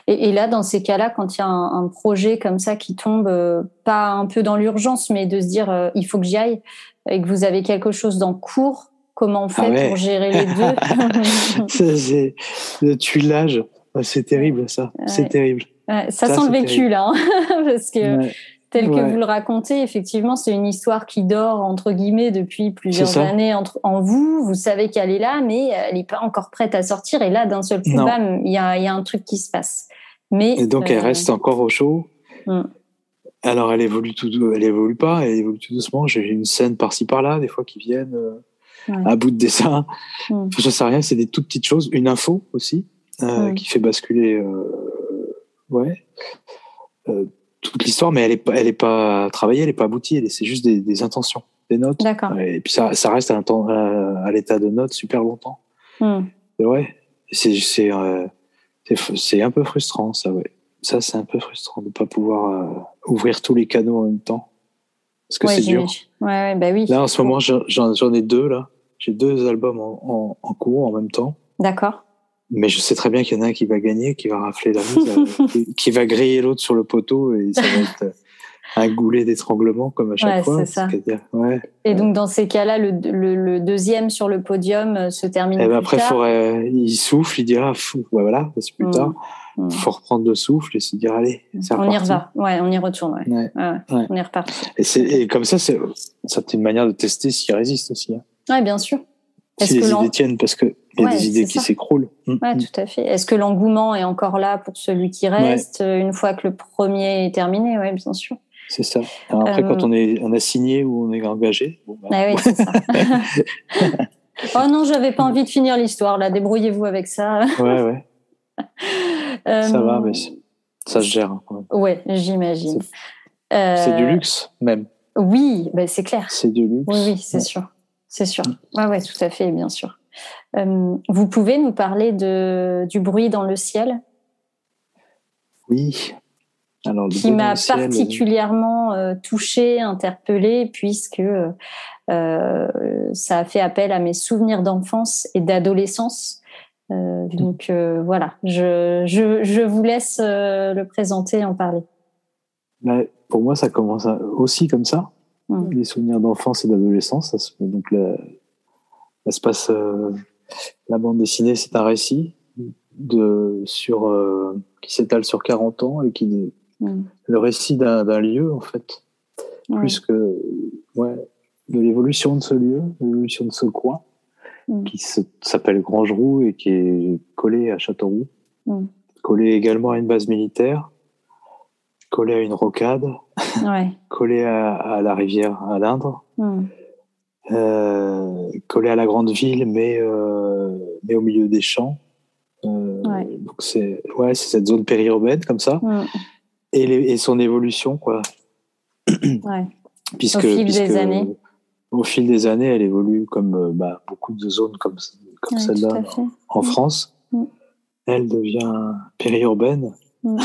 Et, là, dans ces cas-là, quand il y a un, projet comme ça qui tombe, euh, pas un peu dans l'urgence, mais de se dire euh, il faut que j'y aille, et que vous avez quelque chose dans cours, Comment on fait ah pour gérer les deux c'est le tuilage. C'est terrible, ça. C'est terrible. Ça, sent le vécu, là. Hein, parce que tel que vous le racontez, effectivement, c'est une histoire qui dort, entre guillemets, depuis plusieurs années entre, en vous. Vous savez qu'elle est là, mais elle n'est pas encore prête à sortir. Et là, d'un seul coup, il y a, y a, un truc qui se passe. Mais, et donc, elle euh, reste encore au chaud. Hmm. Alors, elle évolue tout, elle évolue pas, elle évolue tout doucement. J'ai une scène par-ci par-là, des fois qui viennent euh, à bout de dessin. Mm. Je sais rien, c'est des toutes petites choses. Une info aussi euh, qui fait basculer, ouais, toute l'histoire, mais elle est pas, elle est pas travaillée, elle est pas aboutie. C'est juste des, intentions, des notes. D'accord. Et puis ça, ça reste à, à, l'état de notes super longtemps. Mm. Et ouais, c'est c'est un peu frustrant, ça, ouais. Ça, c'est un peu frustrant de ne pas pouvoir euh, ouvrir tous les canaux en même temps. Parce que c'est dur. Ouais, ouais, bah oui. Là, en ce moment, j'en ai deux, là. J'ai deux albums en, en, cours en même temps. D'accord. Mais je sais très bien qu'il y en a un qui va gagner, qui va rafler la mise, euh, qui, va griller l'autre sur le poteau et ça va être euh, un goulet d'étranglement comme à chaque fois. Ça. Ouais. Et donc dans ces cas-là, le, le, deuxième sur le podium se termine. Et eh ben après, il souffle, il dira, fou, voilà, c'est plus mm. tard. Il mm. faut reprendre le souffle et se dire allez, c'est On y revient, ouais, on y retourne, ouais. on y repart. Et, et comme ça, c'est une manière de tester s'il résiste aussi. Hein. Ouais, bien sûr. Si les idées tiennent, parce qu'il y a des idées qui s'écroulent. Mm, ouais, mm. tout à fait. Est-ce que l'engouement est encore là pour celui qui reste une fois que le premier est terminé? Ouais, bien sûr. C'est ça. après, quand euh, on, est, on a signé ou on est engagé. Bon, bah, ah oui, c'est ça. oh non, j'avais pas envie de finir l'histoire, là. Débrouillez-vous avec ça. ouais, ouais. ça va, mais ça se gère. Hein, ouais, j'imagine. C'est du euh, luxe, même. Oui, bah, c'est clair. C'est du luxe. Oui, oui, c'est sûr. C'est sûr. Ouais, ouais, tout à fait, bien sûr. Euh, vous pouvez nous parler de, du bruit dans le ciel? Oui. Alors, qui m'a particulièrement euh, touchée, interpellée, puisque ça a fait appel à mes souvenirs d'enfance et d'adolescence. Euh, donc euh, voilà, je, je, je, vous laisse euh, le présenter et en parler. Bah, pour moi, ça commence aussi comme ça. Mmh. Les souvenirs d'enfance et d'adolescence. Donc là, passe la bande dessinée, c'est un récit de sur qui s'étale sur 40 ans et qui mmh. le récit d'un lieu en fait, plus que ouais, de l'évolution de ce lieu, de l'évolution de ce coin. Mm. qui s'appelle Grangeroux et qui est collé à Châteauroux, mm. collé également à une base militaire, collé à une rocade, collé à, la rivière à l'Indre, mm. Euh, collé à la grande ville, mais, euh, mais au milieu des champs. Euh, donc c'est ouais, c'est cette zone périurbaine comme ça. Et, et, son évolution, quoi. Puisque, au fil des années au fil des années, elle évolue comme euh, bah, beaucoup de zones comme, comme celle-là en, France. Mm. Elle devient périurbaine. Mm.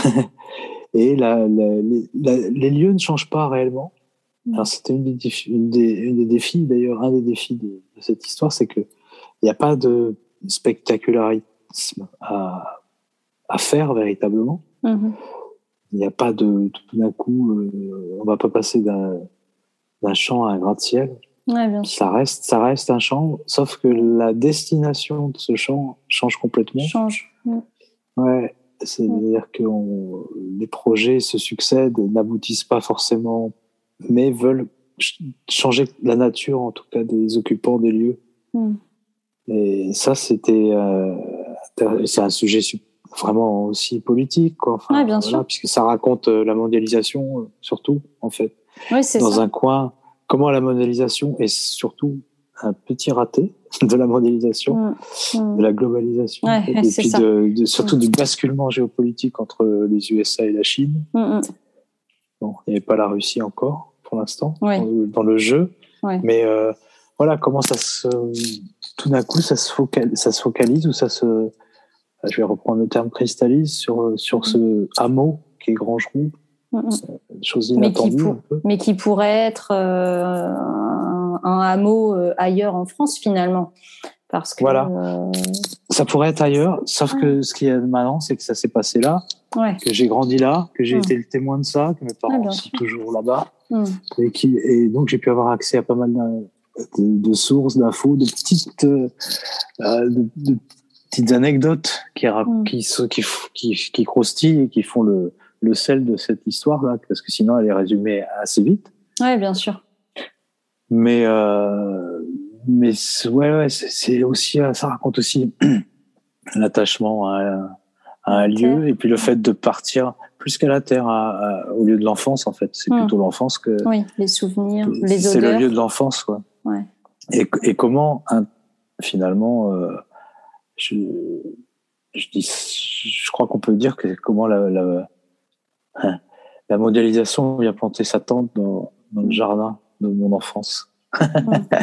Et la, les lieux ne changent pas réellement. Alors c'était une, une, des, défis, d'ailleurs, un des défis de, cette histoire, c'est qu'il n'y a pas de spectacularisme à, à faire véritablement. Mm-hmm. Il n'y a pas de tout d'un coup, euh, on va pas passer d'un champ à un gratte-ciel. Ça reste, ça reste un champ, sauf que la destination de ce champ change complètement. Change. Ouais. C'est-à-dire que les projets se succèdent, n'aboutissent pas forcément, mais veulent changer la nature, en tout cas des occupants des lieux. Mm. Et ça, c'était, euh, c'est un sujet vraiment aussi politique, quoi. Enfin, bien sûr. Puisque ça raconte euh, la mondialisation, euh, surtout, en fait. Oui, Dans ça. un coin comment la mondialisation est surtout un petit raté de la mondialisation, mm. Mm. de la globalisation, et puis de, surtout du basculement géopolitique entre les USA et la Chine. Bon, il n'y avait pas la Russie encore pour l'instant dans, le jeu, mais euh, voilà comment ça se, tout d'un coup ça se, focalise, ça se focalise ou ça se, je vais reprendre le terme cristallise sur sur ce hameau qui est Grangeron chose mais qui, mais qui pourrait être euh, un, hameau euh, ailleurs en France finalement. Parce que, voilà. Euh, ça pourrait être ailleurs, sauf que ce qui est maintenant, c'est que ça s'est passé là, que j'ai grandi là, que j'ai été le témoin de ça, que mes parents sont toujours là-bas, et, qui, et donc j'ai pu avoir accès à pas mal de, sources d'infos, de petites, euh, de, petites anecdotes qui, mm. qui, qui, qui, qui, croustillent et qui font le, le sel de cette histoire-là, parce que sinon elle est résumée assez vite. Oui, bien sûr. Mais, mais ouais, ouais c'est aussi, ça raconte aussi l'attachement à, à, un lieu et puis le fait de partir plus qu'à la terre, au lieu de l'enfance en fait. C'est hmm. plutôt l'enfance que. Oui, les souvenirs, les odeurs. C'est le lieu de l'enfance, quoi. Ouais. Et, et comment, finalement, euh, je, je, dis, je crois qu'on peut dire que comment la, la, hein, la mondialisation vient planter sa tente dans, dans le jardin de mon enfance. ouais,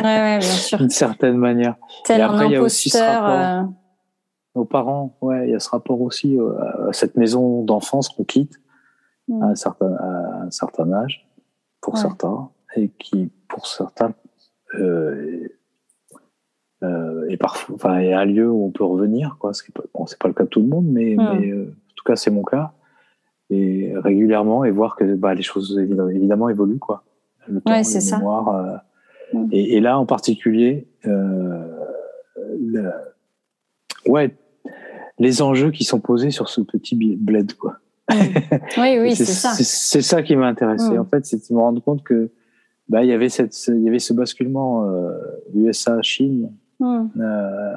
ouais, bien sûr. D'une certaine manière. Tel et après, il y a aussi ce rapport. Nos parents, ouais, il y a ce rapport aussi euh, à cette maison d'enfance qu'on quitte à, un certain, à un certain âge, pour certains, et qui, pour certains, euh, euh, est parfois, enfin, est un lieu où on peut revenir, quoi. Ce qui bon, c'est pas le cas de tout le monde, mais, mais euh, en tout cas, c'est mon cas. Et régulièrement, et voir que bah, les choses évidemment évoluent, quoi. Le temps, ouais, c'est ça. Euh, et, et, là, en particulier, euh, le, ouais, les enjeux qui sont posés sur ce petit bled, quoi. Mm. Oui, oui, c'est ça. C'est ça qui m'a intéressé. Mm. En fait, c'est de me rendre compte que bah, il y avait cette, il y avait ce basculement euh, USA-Chine mm. euh,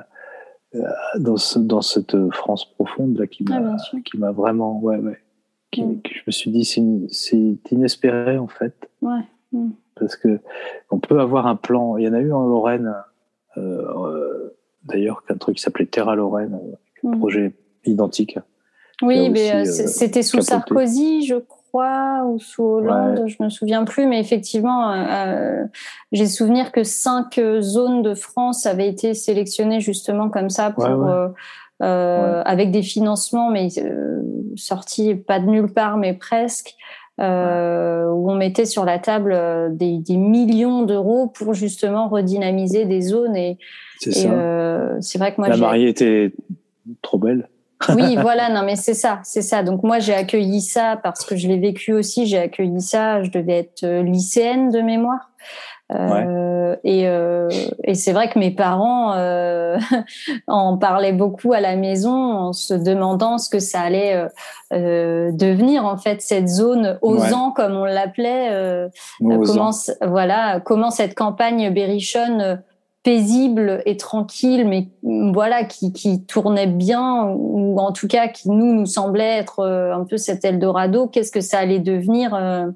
euh, dans, ce, dans cette France profonde là qui m'a, ah, qui m'a vraiment, ouais, ouais, qui, je me suis dit c'est inespéré en fait. Ouais. Parce que on peut avoir un plan. Il y en a eu en Lorraine. Euh, d'ailleurs qu'un truc qui s'appelait Terra Lorraine, un hmm. projet identique. Oui, mais euh, euh, c'était sous Sarkozy, je crois, ou sous Hollande, je me souviens plus, mais effectivement, euh, j'ai souvenir que cinq zones de France avaient été sélectionnées justement comme ça pour. avec des financements, mais sortis pas de nulle part, mais presque, euh, où on mettait sur la table des, des millions d'euros pour justement redynamiser des zones et, c'est euh, vrai que moi la mariée était trop belle. oui, voilà, non, mais c'est ça, c'est ça. Donc moi, j'ai accueilli ça parce que je l'ai vécu aussi. J'ai accueilli ça. Je devais être euh, lycéenne de mémoire. Euh, et, euh, et c'est vrai que mes parents euh, en parlaient beaucoup à la maison en se demandant ce que ça allait euh, devenir en fait cette zone osant comme on l'appelait. comment voilà comment cette campagne berrichonne paisible et tranquille, mais mm, voilà, qui, qui tournait bien, ou en tout cas qui nous nous semblait être euh, un peu cet Eldorado. Qu'est-ce que ça allait devenir euh,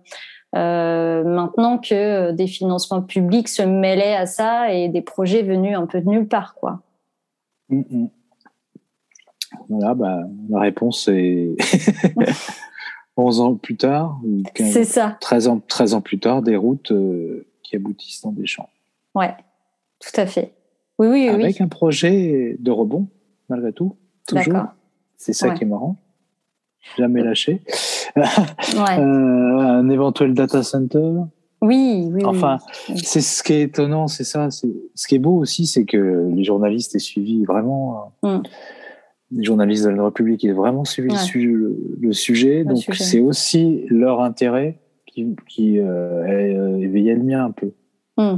euh, maintenant que des financements publics se mêlaient à ça et des projets venus un peu de nulle part, quoi? Mm, mm. Voilà, bah, la réponse est 11 ans plus tard, ça. 13 ans, 13 ans plus tard, des routes qui aboutissent dans des champs. Ouais, tout à fait. Oui, oui, Avec un projet de rebond, malgré tout. Toujours. C'est ça qui est marrant. Jamais lâché. ouais. euh, un éventuel data center. Oui, oui. Enfin, c'est ce qui est étonnant, c'est ça. Ce qui est beau aussi, c'est que les journalistes aient suivi vraiment. Mm. Les journalistes de la République aient vraiment suivi le, sujet. donc, c'est aussi leur intérêt qui, qui euh, a éveillé le mien un peu. Mm.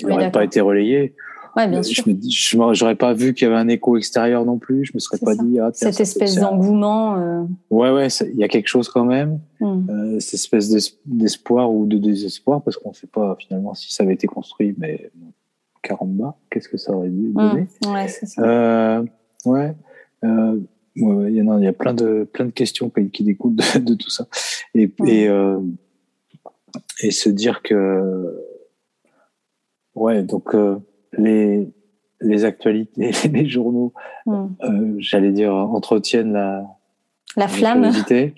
Il n'aurait pas été relayé. Ouais, bien sûr. Je n'aurais pas vu qu'il y avait un écho extérieur non plus. Je me serais pas dit. Ah, Cette espèce d'engouement. Euh... Ouais, ouais, il y a quelque chose quand même. Hmm. Euh, cette espèce d'espoir ou de désespoir, parce qu'on ne sait pas finalement si ça avait été construit, mais caramba, qu'est-ce que ça aurait dû hmm. donner? Ouais, c'est ça. Euh, ouais. Euh, ouais, il y, a, il y a plein de plein de questions qui, découlent de, de, tout ça et et, euh, et se dire que Ouais, donc euh, les les actualités, les journaux, hmm. euh, j'allais dire entretiennent la la flamme. ouais.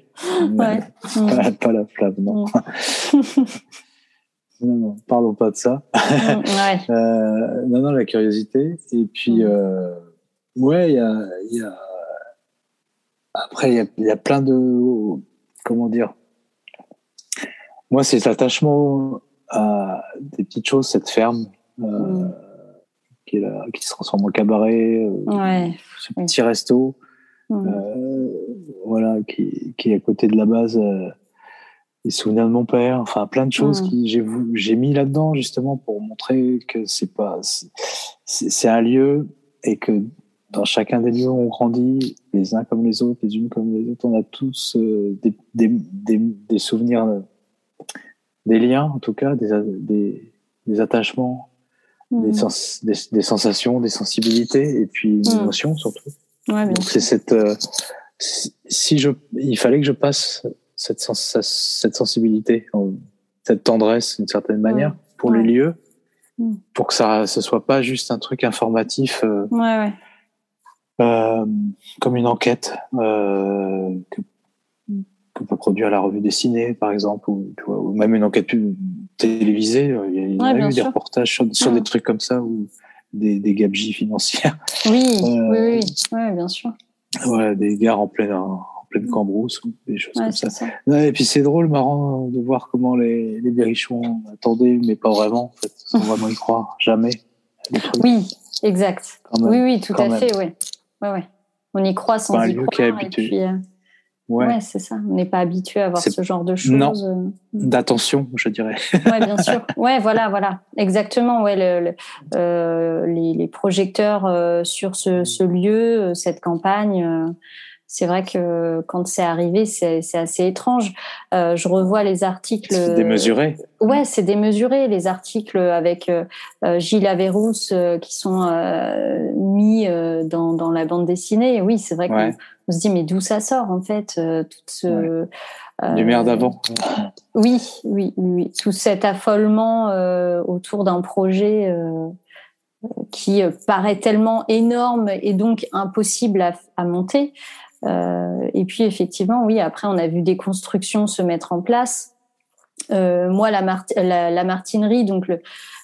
pas, pas, la flamme, non. Hmm. non, non, parlons pas de ça. Ouais. euh, non, non, la curiosité. Et puis, euh, ouais, il y a, y a, après, il y a, y a plein de, comment dire. Moi, c'est l'attachement à des petites choses, cette ferme euh, mm. qui, qui, se transforme en cabaret, euh, ce petit resto, mm. euh, voilà, qui, qui est à côté de la base les souvenirs de mon père, enfin plein de choses mm. qui j'ai j'ai mis là-dedans justement pour montrer que c'est pas c'est un lieu et que dans chacun des lieux on grandit les uns comme les autres, les unes comme les autres, on a tous euh, des, des, des, des, souvenirs, des liens en tout cas, des, des, des attachements, des, mm. sens, des, sensations, des sensibilités et puis des mm. émotions surtout. Ouais, Donc c'est cette euh, si je il fallait que je passe cette, cette sensibilité, cette tendresse d'une certaine manière pour les lieux, mm. pour que ça ce soit pas juste un truc informatif, euh, ouais, euh, comme une enquête que, que, peut produire la revue dessinée, par exemple, ou, ou même une enquête télévisée. Il y a, eu des reportages sur, sur des trucs comme ça ou des, des gabegies financières. Oui, oui, oui, oui, bien sûr. Ouais, des gares en pleine pleine mm. cambrousse ou des choses comme ça. et puis c'est drôle, marrant de voir comment les, les berrichons attendaient, mais pas vraiment, en fait, sans vraiment y croire, jamais. Oui, exact. oui, oui, tout à fait. Ouais, ouais. On y croit sans y croire. Et puis, euh, Ouais, c'est ça. On n'est pas habitué à voir ce genre de choses. Non. Euh, mm. D'attention, je dirais. ouais, bien sûr. Ouais, voilà, voilà. Exactement. Ouais, le, euh, les, les, projecteurs sur ce, ce lieu, cette campagne c'est vrai que quand c'est arrivé, c'est assez étrange. Euh, je revois les articles. C'est démesuré. Ouais, c'est démesuré. Les articles avec euh, euh Gilles Averrousse euh, qui sont euh, mis dans, dans, la bande dessinée. Oui, c'est vrai qu'on se dit mais d'où ça sort en fait tout ce. Lumière d'avant. Oui, oui, oui, tout cet affolement autour d'un projet qui paraît tellement énorme et donc impossible à, à monter. Euh, et puis effectivement, oui, après on a vu des constructions se mettre en place. Euh, moi, la, la, la, martinerie, donc le,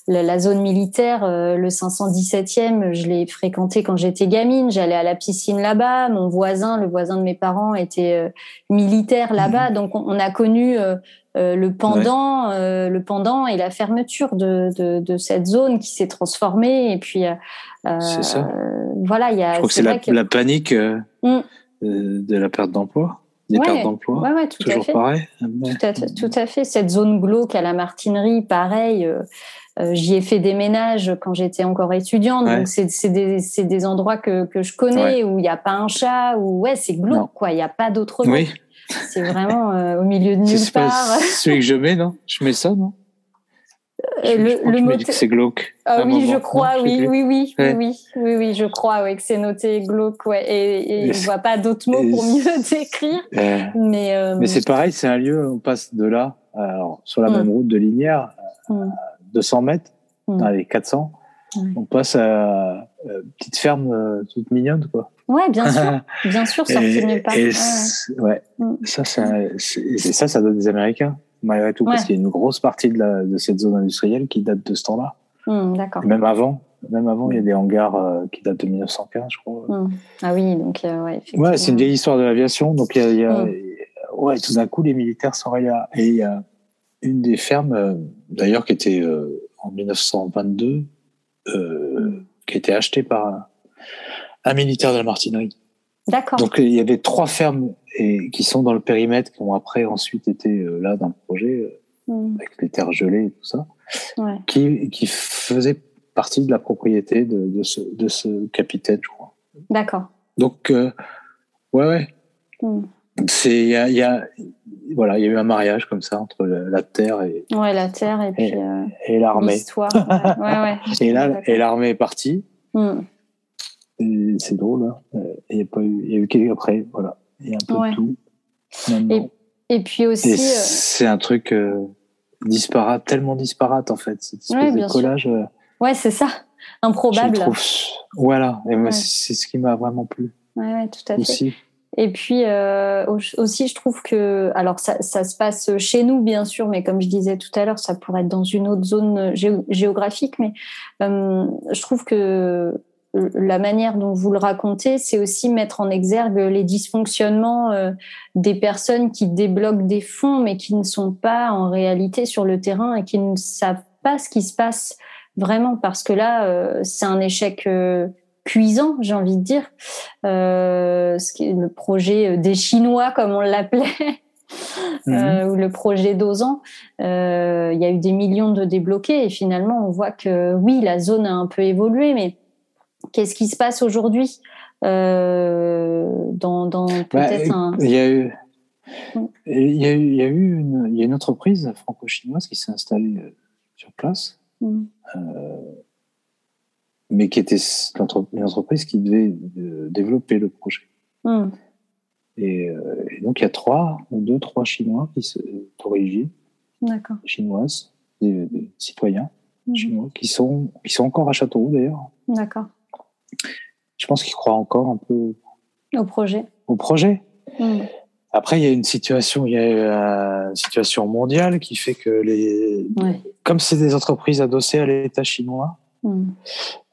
la, zone militaire, euh, le 517e, je l'ai fréquenté quand j'étais gamine. J'allais à la piscine là-bas. Mon voisin, le voisin de mes parents, était euh, militaire là-bas. Mhm. Donc, on, a connu euh, le pendant, le pendant et la fermeture de, de, de cette zone qui s'est transformée. Et puis, c'est ça. Voilà, il y a. Je crois que c'est la, la, panique. Mmh de la perte d'emploi des pertes d'emploi. Ouais, ouais, tout toujours à fait. pareil. Tout à, tout à, fait. Cette zone glauque à la martinerie pareil euh, euh, j'y ai fait des ménages quand j'étais encore étudiante. Donc c'est des, des endroits que, que je connais où il n'y a pas un chat ou ouais c'est glauque quoi. Il n'y a pas d'autre oui. c'est vraiment euh, au milieu de nulle part. celui que je mets non? Je mets ça non? Euh, le, le mot c'est glauque. Ah oui, je crois, oui, oui, oui, oui, oui, oui, oui, je crois, oui, que c'est noté glauque, ouais. Et, et je vois pas d'autres mots pour mieux décrire. mais euh, mais c'est pareil, c'est un lieu, on passe de là, alors, sur la même mm. route de Linière, mm. 200 mètres, mm. allez, 400, on passe à une petite ferme euh, toute mignonne, quoi. Ouais, bien sûr, bien sûr, sorti de nulle part. Et, ouais, ça, ça, ça donne des Américains malgré tout, parce qu'il y a une grosse partie de, la, de cette zone industrielle qui date de ce temps-là. Mmh, d'accord. Même avant, même avant, il y a des hangars euh, qui datent de 1915, je crois. Mmh. Ah oui, donc euh, ouais. Ouais, c'est une vieille histoire de l'aviation. Donc il y a, mmh. ouais, tout d'un coup, les militaires sont là. Et il y a une des fermes, euh, d'ailleurs, qui était en 1922, qui a été achetée par un militaire de la martinerie. D'accord. Donc il y avait trois fermes et qui sont dans le périmètre, qui ont après ensuite été euh, là dans le projet euh, hmm. avec les terres gelées et tout ça, ouais. qui qui faisaient partie de la propriété de, de, ce, de ce capitaine, je crois. D'accord. Donc euh, ouais ouais. Hmm. C'est il y a, y a voilà il y a eu un mariage comme ça entre la, terre et ouais la terre et puis et, l'armée. L'histoire. Ouais, ouais, et là et l'armée est partie. Hmm c'est drôle. Hein. Il y a pas eu, il y a eu quelques après, voilà. Il y a un peu de tout. Et, et, puis aussi. Euh, c'est un truc euh, disparate, tellement disparate en fait, cette espèce de collage. Euh, ouais, c'est ça. Improbable. Trouve... Voilà. Et moi, c'est ce qui m'a vraiment plu. Ouais, ouais, tout à fait. Et puis euh, aussi, je trouve que, alors ça, ça, se passe chez nous bien sûr, mais comme je disais tout à l'heure, ça pourrait être dans une autre zone géographique. Mais euh, je trouve que la manière dont vous le racontez, c'est aussi mettre en exergue les dysfonctionnements euh, des personnes qui débloquent des fonds, mais qui ne sont pas en réalité sur le terrain et qui ne savent pas ce qui se passe vraiment, parce que là, euh, c'est un échec euh, cuisant, j'ai envie de dire. ce qui est le projet des Chinois, comme on l'appelait. mhm. ou le projet d'Ozan, il y a eu des millions de débloqués et finalement on voit que oui, la zone a un peu évolué, mais qu'est-ce qui se passe aujourd'hui dans, dans bah, peut-être un... Il y a eu il y a eu, il y a eu une, il y a une entreprise franco-chinoise qui s'est installée euh, sur place, mm. euh, mais qui était une entreprise qui devait euh, développer le projet. Mm. Et, donc il y a trois, deux, trois Chinois qui sont d'origine chinoise, des, citoyens mm. chinois qui sont, qui sont encore à Châteauroux d'ailleurs. D'accord. Je pense qu'ils croient encore un peu au projet. Au projet. Après, il y a une situation, il y a une situation mondiale qui fait que les, comme c'est des entreprises adossées à l'État chinois, hmm.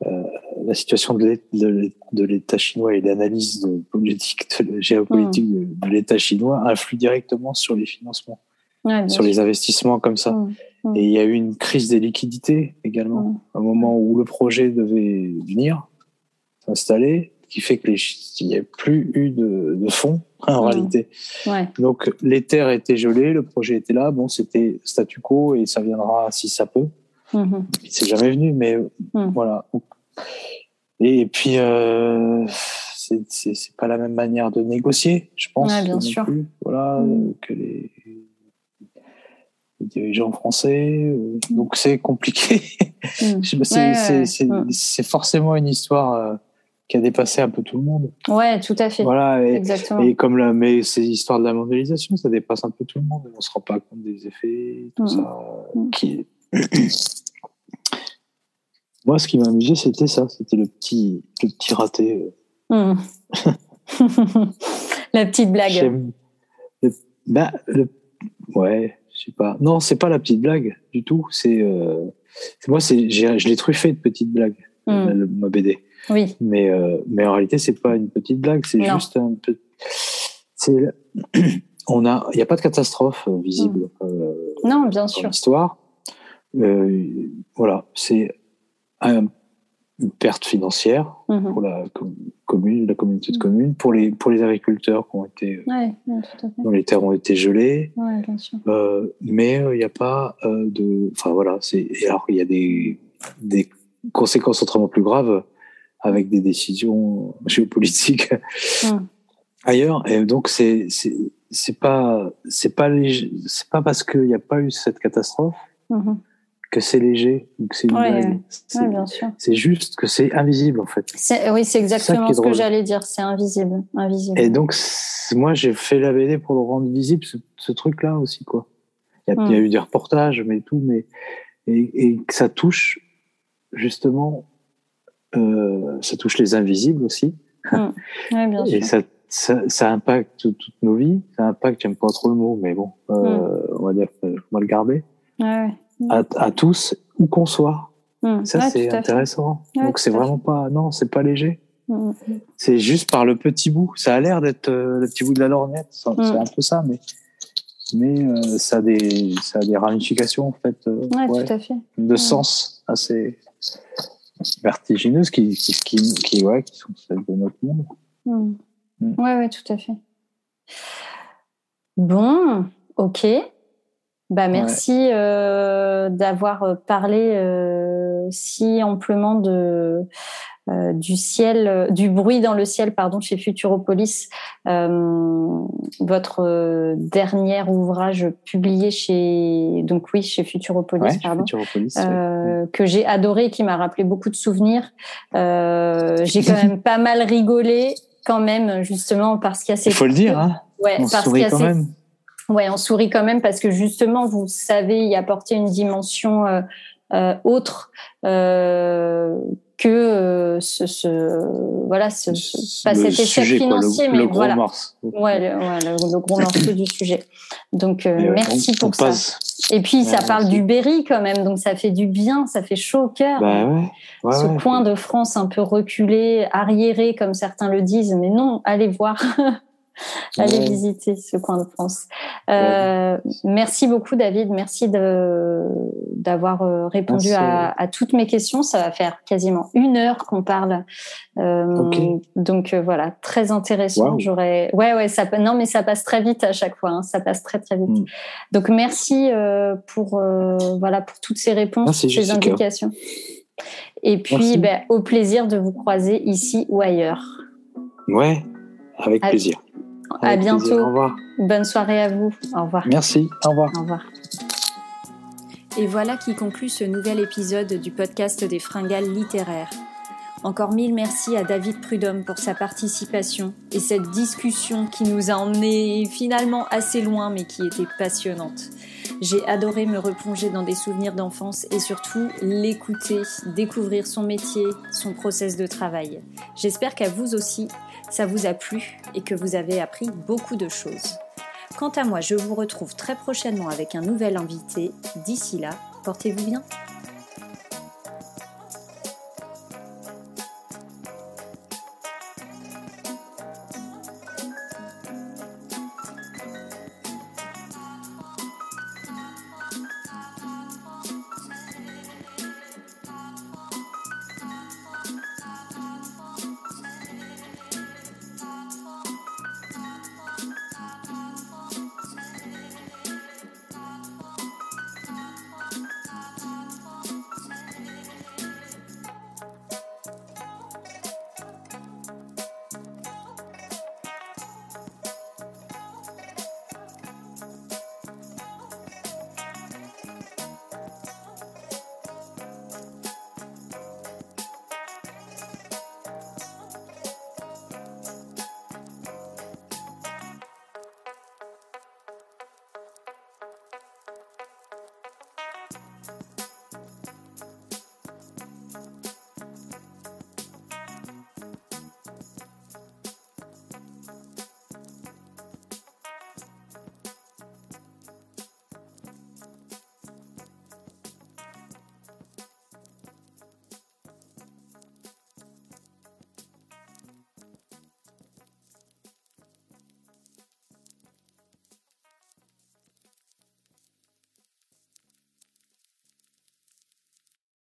euh, la situation de l'État chinois et l'analyse de politique, de géopolitique hmm. de, l'État chinois influe directement sur les financements, sur les investissements comme ça. Hmm. Et il y a eu une crise des liquidités également, un moment où le projet devait venir, s'installer, qui fait qu'il n'y a plus eu de, de fonds en réalité. Ouais. Donc les terres étaient gelées, le projet était là, bon c'était statu quo et ça viendra si ça peut. C'est jamais venu, mais mm. voilà. Et puis euh, c'est pas la même manière de négocier, je pense. bien sûr. Voilà mm. que les, les, dirigeants français. Mm. Donc c'est compliqué. c'est forcément une histoire. Euh, qui a dépassé un peu tout le monde. Ouais, tout à fait. Voilà, et, Exactement. et comme la, mais ces histoires de la mondialisation, ça dépasse un peu tout le monde. On se rend pas compte des effets, tout mm. ça. Mm. Qui... Moi, ce qui m'a amusé, c'était ça, c'était le petit, le petit raté. Mm. la petite blague. bah, le, ouais, je sais pas. Non, c'est pas la petite blague du tout. C'est euh, moi, c'est je l'ai truffé de petites blagues, ma BD. Oui. Mais, euh, mais en réalité, c'est pas une petite blague, c'est juste un peu. On a, il n'y a pas de catastrophe euh, visible. Mm. Euh, non, bien sûr. L'histoire, euh, voilà, c'est une perte financière mm-hmm. pour la commune, la communauté de mm. communes, pour les pour les agriculteurs qui ont été, ouais, dont les terres ont été gelées. Ouais, bien sûr. mais il n'y a pas de, enfin voilà, c'est alors il y a des des conséquences autrement plus graves avec des décisions géopolitiques ailleurs. Et donc c'est c'est pas c'est pas c'est pas parce qu'il n'y a pas eu cette catastrophe mmh que c'est léger ou que c'est C'est juste que c'est invisible en fait. Oui, c'est exactement ce que j'allais dire. C'est invisible, invisible. Et donc moi j'ai fait la BD pour le rendre visible ce, truc-là aussi quoi. Il y, a, il y, a, hum. eu des reportages mais tout, mais et, et que ça touche justement euh, ça touche les invisibles aussi. Mmh. bien et ça, ça, ça, impacte toutes nos vies. Ça impacte, j'aime pas trop le mot, mais bon, euh, mmh. on va dire, on va le garder. Ouais. À, à, tous, où qu'on soit. Mmh. Ça, c'est intéressant. Donc, c'est vraiment pas, non, c'est pas léger. C'est juste par le petit bout. Ça a l'air d'être euh, le petit bout de la lorgnette. C'est un peu ça, mais mais euh, ça a des ça a des ramifications en fait euh, ouais, tout à fait. de sens assez vertigineuses qui, qui, qui, qui, ouais, qui sont celles de notre monde. Hmm. Hmm. Ouais, ouais, tout à fait. Bon, ok. Bah, merci euh, d'avoir parlé euh, si amplement de, euh, du ciel, euh, du bruit dans le ciel, pardon, chez Futuropolis, euh, votre dernier ouvrage publié chez, donc oui, chez Futuropolis, pardon, que j'ai adoré, qui m'a rappelé beaucoup de souvenirs. j'ai quand même pas mal rigolé, quand même, justement, parce qu'il y a ces. Il faut le dire, hein. Ouais, on parce sourit quand même. Ouais, on sourit quand même parce que justement, vous savez y apporter une dimension autre euh, que euh, ce, ce, voilà ce, pas cet échec financier mais voilà. morceau. ouais, le, ouais le, gros morceau du sujet. Donc euh, merci pour ça. et puis ça parle du Berry quand même. Donc ça fait du bien ça fait chaud au cœur. Bah ouais. Ouais, ce coin de France un peu reculé arriéré comme certains le disent. Mais non allez voir Allez visiter ce coin de France. Euh, merci beaucoup, David. Merci d'avoir euh, répondu à, toutes mes questions. Ça va faire quasiment une heure qu'on parle. Euh, donc voilà, très intéressant. J'aurais, ouais, ouais, ça non, mais ça passe très vite à chaque fois. Hein. Ça passe très très vite. Mm. Donc merci pour voilà pour toutes ces réponses, ces indications. Et puis, ben, au plaisir de vous croiser ici ou ailleurs. Ouais, avec plaisir. À bientôt. Au revoir. Bonne soirée à vous. Au revoir. Merci. Au revoir. Au revoir. Et voilà qui conclut ce nouvel épisode du podcast des fringales littéraires. Encore mille merci à David Prudhomme pour sa participation et cette discussion qui nous a emmenés finalement assez loin mais qui était passionnante. J'ai adoré me replonger dans des souvenirs d'enfance et surtout l'écouter, découvrir son métier, son process de travail. J'espère qu'à vous aussi, ça vous a plu et que vous avez appris beaucoup de choses. Quant à moi, je vous retrouve très prochainement avec un nouvel invité. D'ici là, portez-vous bien.